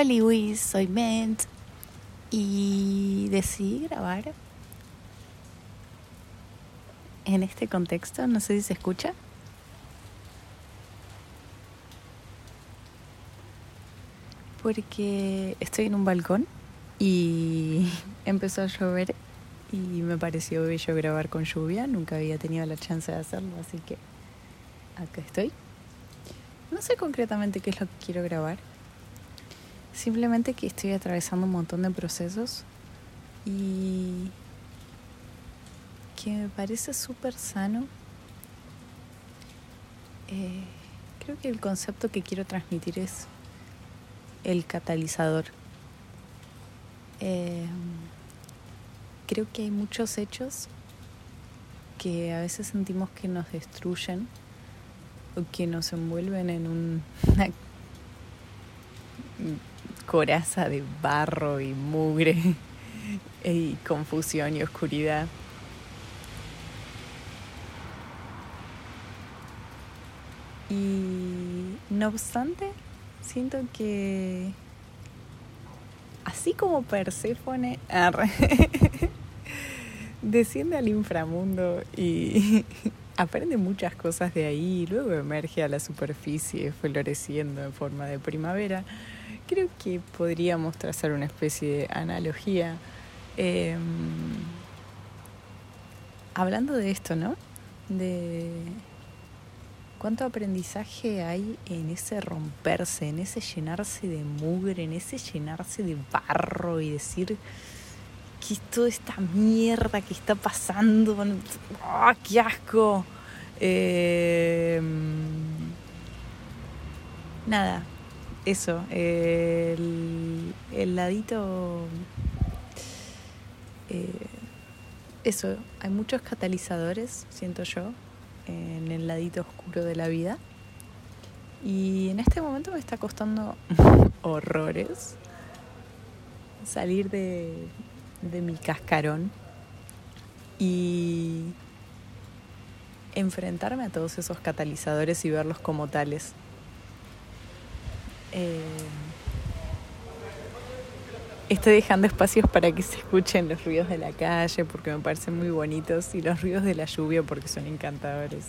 Hola Luis, soy Ment y decidí grabar en este contexto, no sé si se escucha. Porque estoy en un balcón y empezó a llover y me pareció bello grabar con lluvia, nunca había tenido la chance de hacerlo, así que acá estoy. No sé concretamente qué es lo que quiero grabar, simplemente que estoy atravesando un montón de procesos y que me parece súper sano. Eh, creo que el concepto que quiero transmitir es el catalizador. Eh, creo que hay muchos hechos que a veces sentimos que nos destruyen o que nos envuelven en un, coraza de barro y mugre y confusión y oscuridad. Y no obstante, siento que así como Perséfone desciende al inframundo y aprende muchas cosas de ahí y luego emerge a la superficie floreciendo en forma de primavera, creo que podríamos trazar una especie de analogía. Eh, hablando de esto, ¿no? De cuánto aprendizaje hay en ese romperse, en ese llenarse de mugre, en ese llenarse de barro y decir que es toda esta mierda que está pasando, ¡oh, qué asco! Eh, nada, eso, el, el ladito... Eh, eso, hay muchos catalizadores, siento yo, en el ladito oscuro de la vida. Y en este momento me está costando horrores salir de, de mi cascarón y enfrentarme a todos esos catalizadores y verlos como tales. Eh, estoy dejando espacios para que se escuchen los ruidos de la calle porque me parecen muy bonitos y los ruidos de la lluvia porque son encantadores.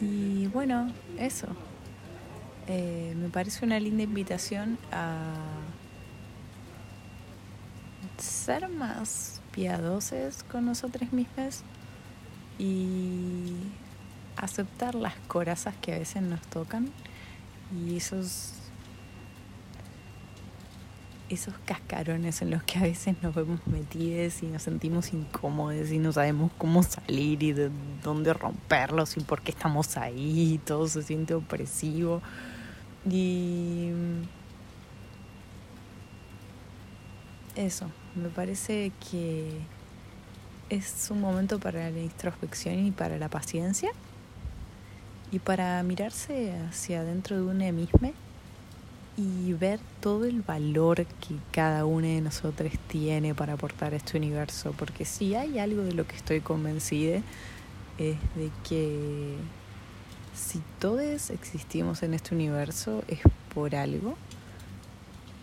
Y bueno, eso. Eh, me parece una linda invitación a ser más piadosos con nosotros mismos y aceptar las corazas que a veces nos tocan y esos esos cascarones en los que a veces nos vemos metidos y nos sentimos incómodos y no sabemos cómo salir y de dónde romperlos y por qué estamos ahí, todo se siente opresivo. Y eso, me parece que es un momento para la introspección y para la paciencia y para mirarse hacia adentro de uno mismo y ver todo el valor que cada uno de nosotros tiene para aportar a este universo. Porque si hay algo de lo que estoy convencida es de que si todos existimos en este universo es por algo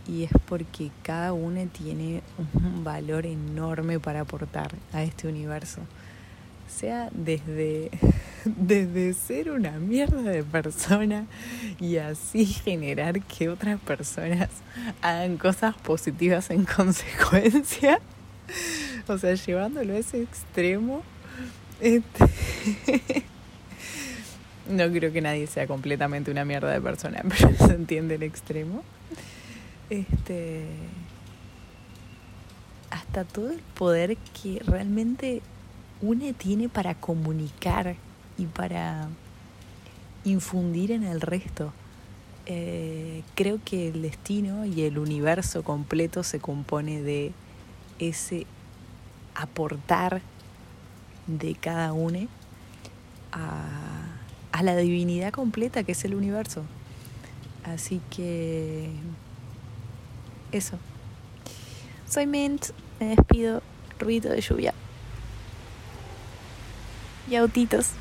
y es porque cada uno tiene un valor enorme para aportar a este universo. Sea desde, desde ser una mierda de persona y así generar que otras personas hagan cosas positivas en consecuencia. O sea, llevándolo a ese extremo. Este no creo que nadie sea completamente una mierda de persona, pero se entiende el extremo. Este. Hasta todo el poder que realmente uno tiene para comunicar y para infundir en el resto. Eh, creo que el destino y el universo completo se compone de ese aportar de cada uno a a la divinidad completa que es el universo. Así que eso. Soy Mint, me despido, ruido de lluvia. Y autitos.